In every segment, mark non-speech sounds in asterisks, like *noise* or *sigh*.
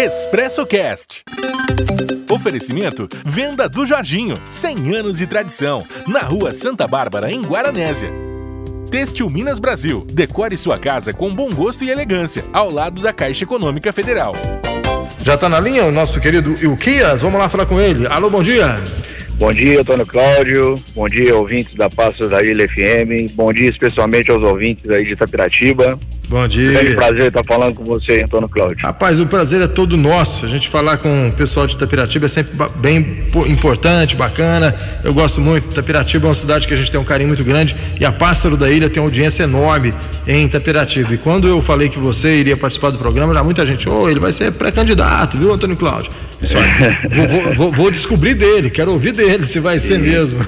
Expresso Cast. Oferecimento Venda do Jorginho, 100 anos de tradição, na Rua Santa Bárbara, em Guaranésia. Têxtil Minas Brasil, decore sua casa com bom gosto e elegância, ao lado da Caixa Econômica Federal. Já está na linha o nosso querido Ilquias, vamos lá falar com ele. Alô, bom dia. Bom dia, Antônio Cláudio. Bom dia, ouvintes da Passos da Ilha FM. Bom dia especialmente aos ouvintes aí de Itapiratiba. Bom dia. É um prazer estar falando com você, Antônio Cláudio. Rapaz, o prazer é todo nosso. A gente falar com o pessoal de Itapiratiba é sempre bem importante, bacana. Eu gosto muito. Itapiratiba é uma cidade que a gente tem um carinho muito grande e a Pássaro da Ilha tem uma audiência enorme em Itapiratiba. E quando eu falei que você iria participar do programa, já muita gente, ô, oh, ele vai ser pré-candidato, viu, Antônio Cláudio? *laughs* vou, vou, vou, descobrir dele, quero ouvir dele se vai ser mesmo.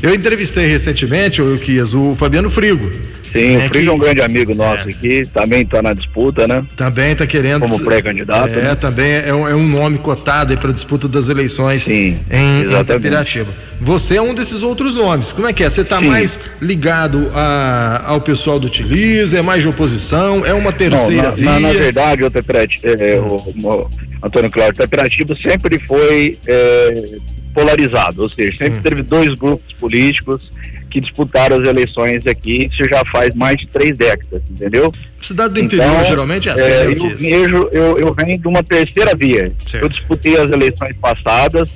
Eu entrevistei recentemente, o Quias, o Fabiano Frigo. Sim, né, o Frigo que... é um grande amigo nosso é. aqui, também está na disputa, né? Também está querendo. Como pré-candidato. É, né? também é um, é um, nome cotado para a disputa das eleições Sim, em, em Itapiratiba. Você é um desses outros nomes. Como é que é? Você está mais ligado a, ao pessoal do Utiliza? É mais de oposição? É uma terceira Não, na, via? Na, na verdade, o, é, o, o, Antônio Cláudio, Itapiratiba sempre foi é, polarizado, ou seja, sempre Sim. teve dois grupos políticos que disputaram as eleições aqui, isso já faz mais de três décadas, entendeu? Cidade do interior então, geralmente é assim. É, eu, vejo, eu, eu venho de uma terceira via. Certo. Eu disputei as eleições passadas,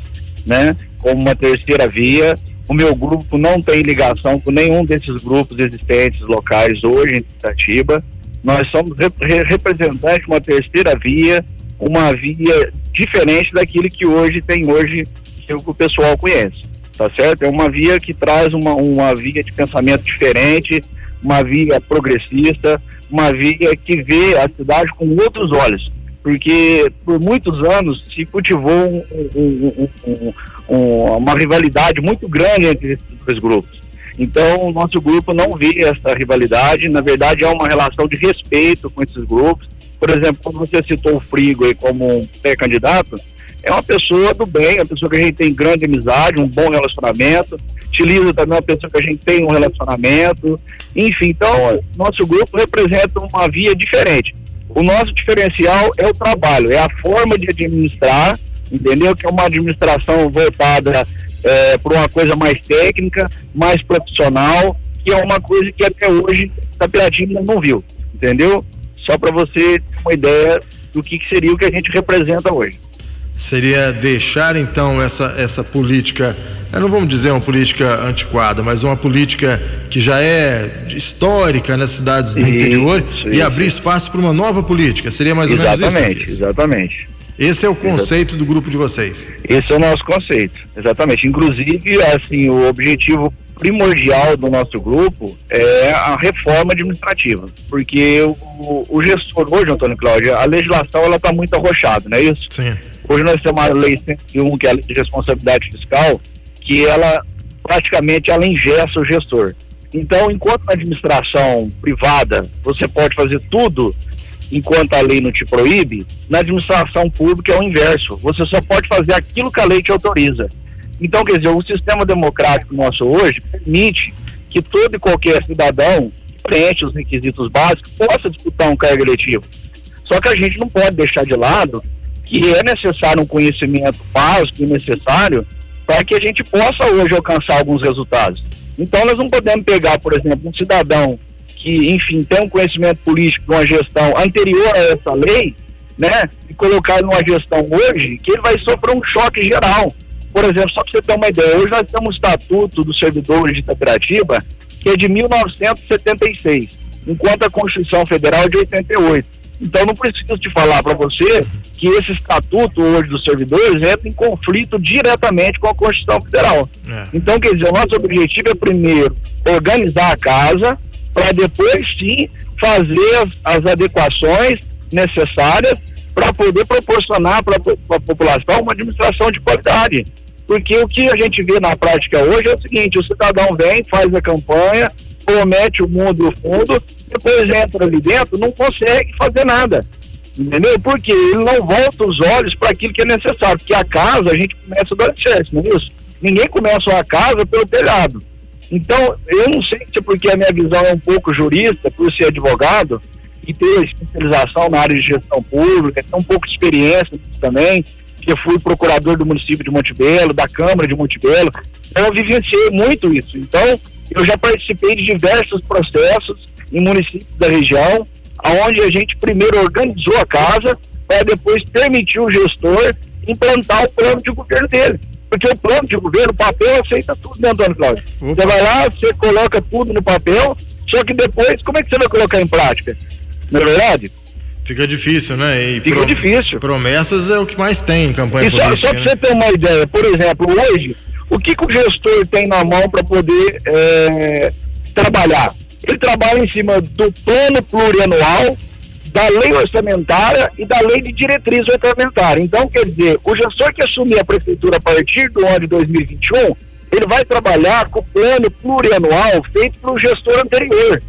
né, como uma terceira via. O meu grupo não tem ligação com nenhum desses grupos existentes locais hoje em Itatiba. Nós somos rep representantes de uma terceira via, uma via diferente daquilo que hoje tem hoje que o pessoal conhece tá certo? É uma via que traz uma, uma via de pensamento diferente, uma via progressista, uma via que vê a cidade com outros olhos, porque por muitos anos se cultivou um, um, um, uma rivalidade muito grande entre esses dois grupos. Então, o nosso grupo não vê essa rivalidade, na verdade, é uma relação de respeito com esses grupos. Por exemplo, quando você citou o Frigo aí como um pré-candidato, é uma pessoa do bem, é uma pessoa que a gente tem grande amizade, um bom relacionamento. Utiliza também uma pessoa que a gente tem um relacionamento. Enfim, então, nosso grupo representa uma via diferente. O nosso diferencial é o trabalho, é a forma de administrar, entendeu? Que é uma administração voltada é, para uma coisa mais técnica, mais profissional, que é uma coisa que até hoje Tapiratinga não viu, entendeu? Só para você ter uma ideia do que, que seria o que a gente representa hoje seria deixar então essa, essa política, não vamos dizer uma política antiquada, mas uma política que já é histórica nas cidades do isso, interior isso. e abrir espaço para uma nova política. Seria mais ou exatamente, menos isso? Exatamente, exatamente. Esse é o conceito do grupo de vocês. Esse é o nosso conceito, exatamente. Inclusive, assim, o objetivo primordial do nosso grupo é a reforma administrativa, porque o, o gestor hoje, Antônio Cláudio, a legislação ela está muito arrochada, não é isso? Sim. Hoje nós temos a lei 101, que é a lei de responsabilidade fiscal, que ela praticamente ela ingessa o gestor. Então, enquanto na administração privada você pode fazer tudo enquanto a lei não te proíbe, na administração pública é o inverso. Você só pode fazer aquilo que a lei te autoriza. Então, quer dizer, o sistema democrático nosso hoje permite que todo e qualquer cidadão que preenche os requisitos básicos possa disputar um cargo eletivo. Só que a gente não pode deixar de lado que é necessário um conhecimento básico e necessário para que a gente possa hoje alcançar alguns resultados. Então nós não podemos pegar, por exemplo, um cidadão que, enfim, tem um conhecimento político de uma gestão anterior a essa lei, né, e colocar numa gestão hoje que ele vai sofrer um choque geral. Por exemplo, só para você ter uma ideia, hoje nós temos um estatuto dos servidores de Itapiratiba que é de 1976, enquanto a Constituição Federal é de 88. Então não preciso te falar para você que esse estatuto hoje dos servidores entra em conflito diretamente com a Constituição Federal. É. Então, quer dizer, o nosso objetivo é primeiro organizar a casa para depois sim fazer as, as adequações necessárias para poder proporcionar para a população uma administração de qualidade. Porque o que a gente vê na prática hoje é o seguinte, o cidadão vem, faz a campanha, promete o mundo e o fundo, depois entra ali dentro, não consegue fazer nada. Entendeu? Porque ele não volta os olhos para aquilo que é necessário. Porque a casa a gente começa do alicerce, não é isso? Ninguém começa uma casa pelo telhado. Então, eu não sei se é porque a minha visão é um pouco jurista, por ser advogado, e ter especialização na área de gestão pública, ter um pouco de experiência também, que eu fui procurador do município de Montebello, da Câmara de Montebello, então eu vivenciei muito isso. Então, eu já participei de diversos processos em municípios da região, aonde a gente primeiro organizou a casa para depois permitir o gestor implantar o plano de governo dele. Porque o plano de governo, o papel aceita tudo, né, Antônio Cláudio? Você vai lá, você coloca tudo no papel, só que depois, como é que você vai colocar em prática? Não é verdade? Fica difícil, né? E Fica difícil. Promessas é o que mais tem em campanha e política. Só, só para né? você ter uma ideia, por exemplo, hoje, o que, que o gestor tem na mão para poder é, trabalhar? Ele trabalha em cima do plano plurianual, da lei orçamentária e da lei de diretriz orçamentária. Então, quer dizer, o gestor que assumir a prefeitura a partir do ano de 2021, ele vai trabalhar com o plano plurianual feito pelo gestor anterior.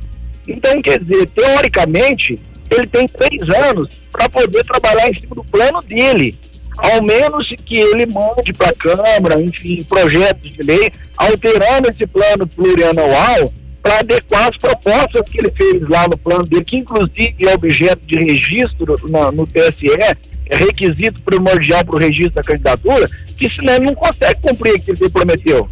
Então, quer dizer, teoricamente, ele tem três anos para poder trabalhar em cima do plano dele. Ao menos que ele mande para a Câmara, enfim, projetos de lei, alterando esse plano plurianual para adequar as propostas que ele fez lá no plano dele, que inclusive é objeto de registro no, TSE, é requisito primordial para o registro da candidatura, que senão ele não consegue cumprir aquilo que ele prometeu.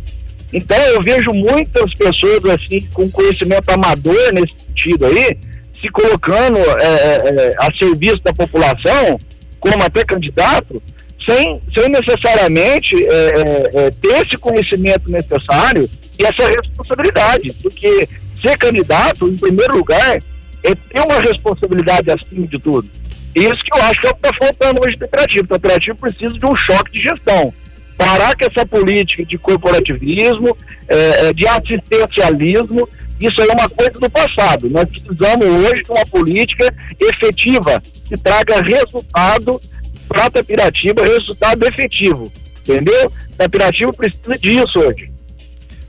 Então eu vejo muitas pessoas assim com conhecimento amador nesse sentido aí, se colocando é, é, é a serviço da população, como até candidato, sem, sem necessariamente é, é, é ter esse conhecimento necessário e essa responsabilidade, porque ser candidato, em primeiro lugar, é ter uma responsabilidade acima de tudo. Isso que eu acho que é o que está faltando hoje no Cooperativo. O Cooperativo precisa de um choque de gestão. Parar com essa política de corporativismo, é, é, de assistencialismo, isso aí é uma coisa do passado. Nós precisamos hoje de uma política efetiva, que traga resultado para Tapiratiba, resultado efetivo. Entendeu? A Tapiratiba precisa disso hoje.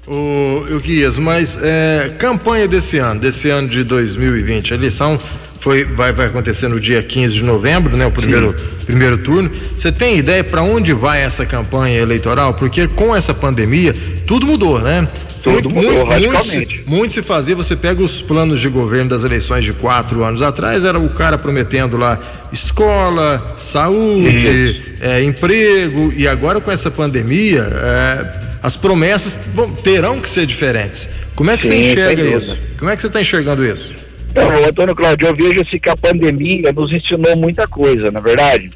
O, o Guias, mas é, campanha desse ano, desse ano de 2020, a eleição foi, vai, vai acontecer no dia 15 de novembro, né? O primeiro, primeiro turno. Você tem ideia para onde vai essa campanha eleitoral? Porque com essa pandemia, tudo mudou, né? Tudo muito, mudou muito, radicalmente. Muito, muito se fazia, você pega os planos de governo das eleições de quatro anos atrás, era o cara prometendo lá escola, saúde, é, emprego, e agora com essa pandemia, é, as promessas vão, terão que ser diferentes. Como é que Sim, você enxerga isso? Como é que você está enxergando isso? Então, Antônio Cláudio, eu vejo assim que a pandemia nos ensinou muita coisa, na verdade.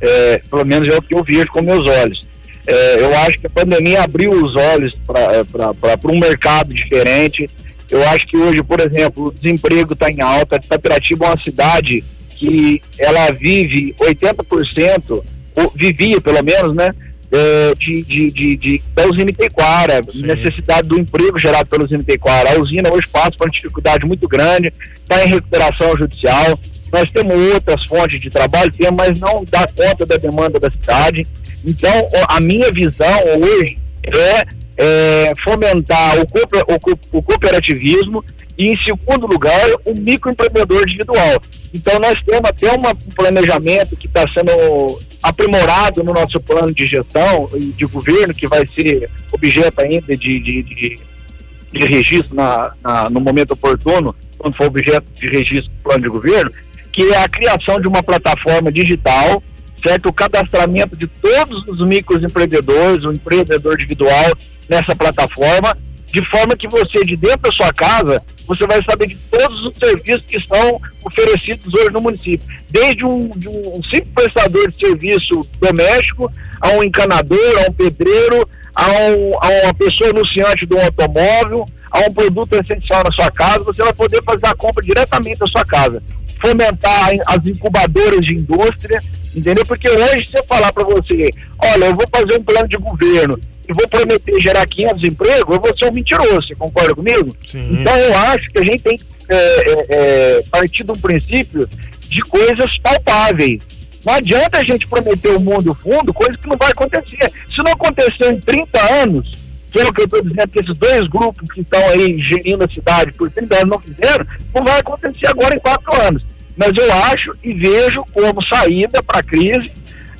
É, pelo menos é o que eu vejo com meus olhos. É, eu acho que a pandemia abriu os olhos para é, um mercado diferente. Eu acho que hoje, por exemplo, o desemprego está em alta. Itapiratiba é uma cidade que ela vive 80%, ou vivia pelo menos, né? é, de, de, de, de, da usina Itaquara, necessidade do emprego gerado pela usina Itaquara. A usina hoje passa por uma dificuldade muito grande, está em recuperação judicial. Nós temos outras fontes de trabalho, mas não dá conta da demanda da cidade. Então, a minha visão hoje é, é fomentar o, o, o cooperativismo e, em segundo lugar, o microempreendedor individual. Então, nós temos até uma, um planejamento que está sendo aprimorado no nosso plano de gestão e de governo, que vai ser objeto ainda de, de, de, de registro na, na, no momento oportuno, quando for objeto de registro do plano de governo, que é a criação de uma plataforma digital, certo? O cadastramento de todos os microempreendedores, o empreendedor individual nessa plataforma, de forma que você, de dentro da sua casa, você vai saber de todos os serviços que são oferecidos hoje no município. Desde um, de um simples prestador de serviço doméstico, a um encanador, a um pedreiro, a, um, a uma pessoa anunciante de um automóvel, a um produto essencial na sua casa, você vai poder fazer a compra diretamente da sua casa. Fomentar as incubadoras de indústria, entendeu? Porque hoje, se eu falar para você, olha, eu vou fazer um plano de governo e vou prometer gerar 500 empregos, eu vou ser um mentiroso, você concorda comigo? Sim. Então eu acho que a gente tem que é, é, é, partir de um princípio de coisas palpáveis. Não adianta a gente prometer o mundo fundo, coisa que não vai acontecer. Se não aconteceu em 30 anos, que é o que eu estou dizendo, que esses dois grupos que estão aí gerindo a cidade por 30 anos não fizeram, não vai acontecer agora em quatro anos. Mas eu acho e vejo como saída para a crise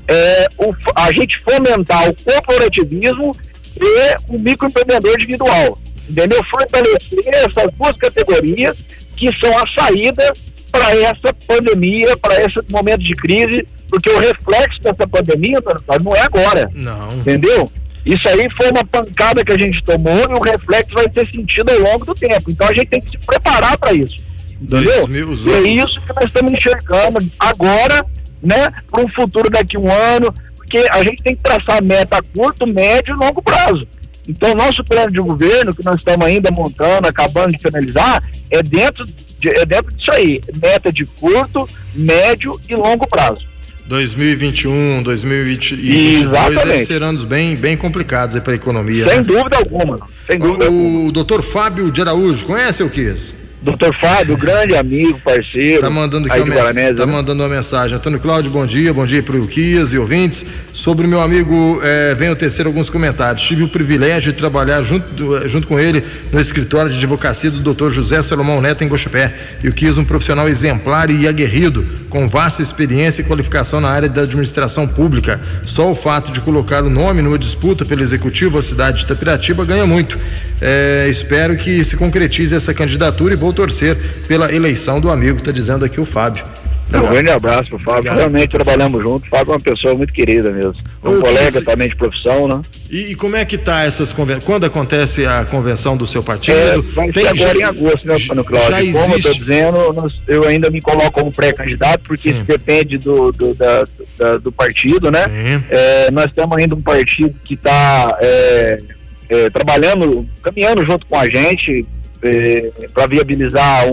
é, o, a gente fomentar o corporativismo e o microempreendedor individual. Entendeu? Fortalecer essas duas categorias que são a saída para essa pandemia, para esse momento de crise, porque o reflexo dessa pandemia não é agora. Não. Entendeu? Isso aí foi uma pancada que a gente tomou e o reflexo vai ter sentido ao longo do tempo. Então a gente tem que se preparar para isso. Entendeu? E é isso que nós estamos enxergando agora, né, para um futuro daqui a um ano, porque a gente tem que traçar meta a curto, médio e longo prazo. Então, nosso plano de governo, que nós estamos ainda montando, acabando de finalizar, é dentro, de, é dentro disso aí, meta de curto, médio e longo prazo. 2021, 2022 serão anos bem, bem complicados para a economia. Sem né? dúvida alguma. Sem dúvida o, alguma. Doutor Fábio de Araújo, conhece o que é isso? Doutor Fábio, grande amigo, parceiro. Tá mandando aqui uma, mens tá né? mandando uma mensagem. Antônio Cláudio, bom dia, bom dia para o Quias e ouvintes. Sobre o meu amigo, é, venho tecer alguns comentários. Tive o privilégio de trabalhar junto, junto com ele no escritório de advocacia do doutor José Salomão Neto em Gochapé. E o Quias, um profissional exemplar e aguerrido, com vasta experiência e qualificação na área da administração pública. Só o fato de colocar o nome numa disputa pelo executivo à cidade de Itapiratiba ganha muito. É, espero que se concretize essa candidatura e vou torcer pela eleição do amigo, está dizendo aqui o Fábio. Um grande abraço pro Fábio. Obrigado. Realmente trabalhamos juntos. O Fábio é uma pessoa muito querida mesmo. É um colega também de profissão, né? E, e, como é que tá essas convenções? Quando acontece a convenção do seu partido? É, vai ser agora já, em agosto, né, Mano Cláudio? Como eu estou dizendo, eu ainda me coloco como pré-candidato, porque Sim. isso depende do, do, da, da, do partido, né? É, nós temos ainda um partido que está é, é, trabalhando, caminhando junto com a gente, é, para viabilizar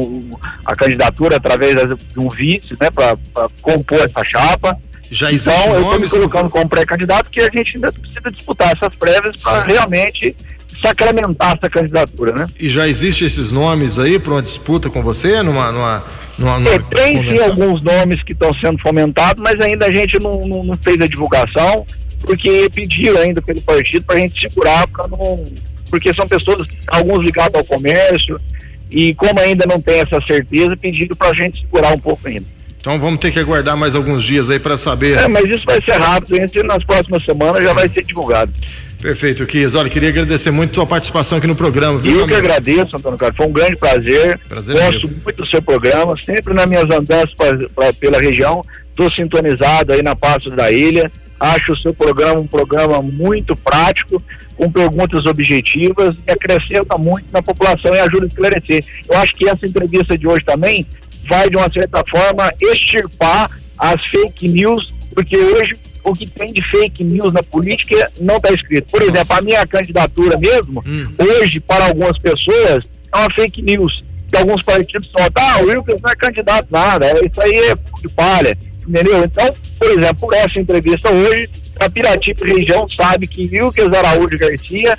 a candidatura através de um vice, né, para compor essa chapa. Já então, eu estou me colocando como pré-candidato, que a gente ainda precisa disputar essas prévias para realmente sacramentar essa candidatura, né? E já existem esses nomes aí para uma disputa com você numa, numa, numa, numa é, tem sim alguns nomes que estão sendo fomentados, mas ainda a gente não, não, não fez a divulgação, porque pediram ainda pelo partido para a gente segurar para não porque são pessoas, alguns ligados ao comércio, e como ainda não tem essa certeza, pedindo para a gente segurar um pouco ainda. Então vamos ter que aguardar mais alguns dias aí para saber. É, mas isso vai ser rápido, entre nas próximas semanas já vai ser divulgado. Perfeito, Kias. Olha, queria agradecer muito a sua participação aqui no programa. Viu, eu que agradeço, Antônio Carlos. Foi um grande prazer. prazer Gosto mesmo. muito do seu programa. Sempre nas minhas andanças pra, pra, pela região. Estou sintonizado aí na Passo da Ilha. Acho o seu programa um programa muito prático com perguntas objetivas e acrescenta muito na população e ajuda a esclarecer. Eu acho que essa entrevista de hoje também vai, de uma certa forma, extirpar as fake news, porque hoje o que tem de fake news na política não está escrito. Por exemplo, a minha candidatura mesmo, hum. hoje, para algumas pessoas, é uma fake news. Que alguns partidos só, ah, o Wilkes não é candidato nada, isso aí é de palha, entendeu? Então, por exemplo, por essa entrevista hoje, a Piratiba região sabe que Wilkes Araújo Garcia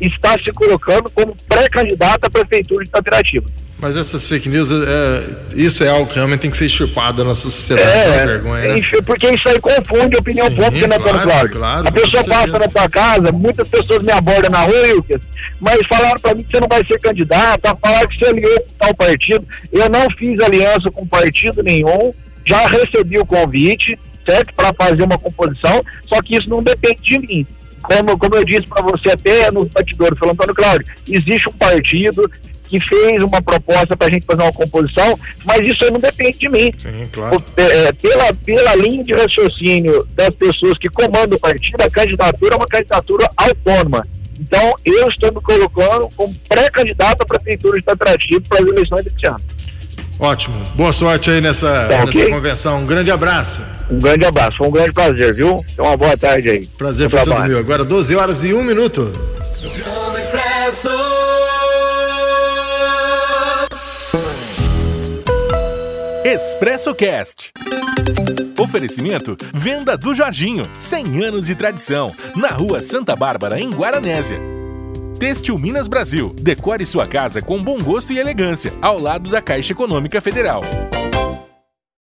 está se colocando como pré-candidato à prefeitura de Itapiratiba. Mas essas fake news, é, isso é algo que realmente tem que ser chupado na nossa sociedade, é, vergonha, né? Porque isso aí confunde a opinião Sim, pública, né, claro, claro. claro. A pessoa passa na tua casa, muitas pessoas me abordam na rua, Wilkes, mas falaram para mim que você não vai ser candidato, falaram que você aliou com tal partido. Eu não fiz aliança com partido nenhum, já recebi o convite, certo? Para fazer uma composição, só que isso não depende de mim. Como, como eu disse para você até no bastidor, falando, Antônio Cláudio, existe um partido que fez uma proposta para a gente fazer uma composição, mas isso aí não depende de mim. Sim, claro. É, pela, pela linha de raciocínio das pessoas que comandam o partido, a candidatura é uma candidatura autônoma. Então, eu estou me colocando como pré-candidato à Prefeitura de Itatratiba para as eleições deste ano. Ótimo. Boa sorte aí nessa, tá, nessa convenção. Um grande abraço. Um grande abraço. Foi um grande prazer, viu? Então, uma boa tarde aí. Prazer foi todo meu. Agora 12 horas e um minuto. Expresso Cast. Oferecimento Venda do Jorginho, 100 anos de tradição, na Rua Santa Bárbara, em Guaranésia. Têxtil Minas Brasil. Decore sua casa com bom gosto e elegância, ao lado da Caixa Econômica Federal.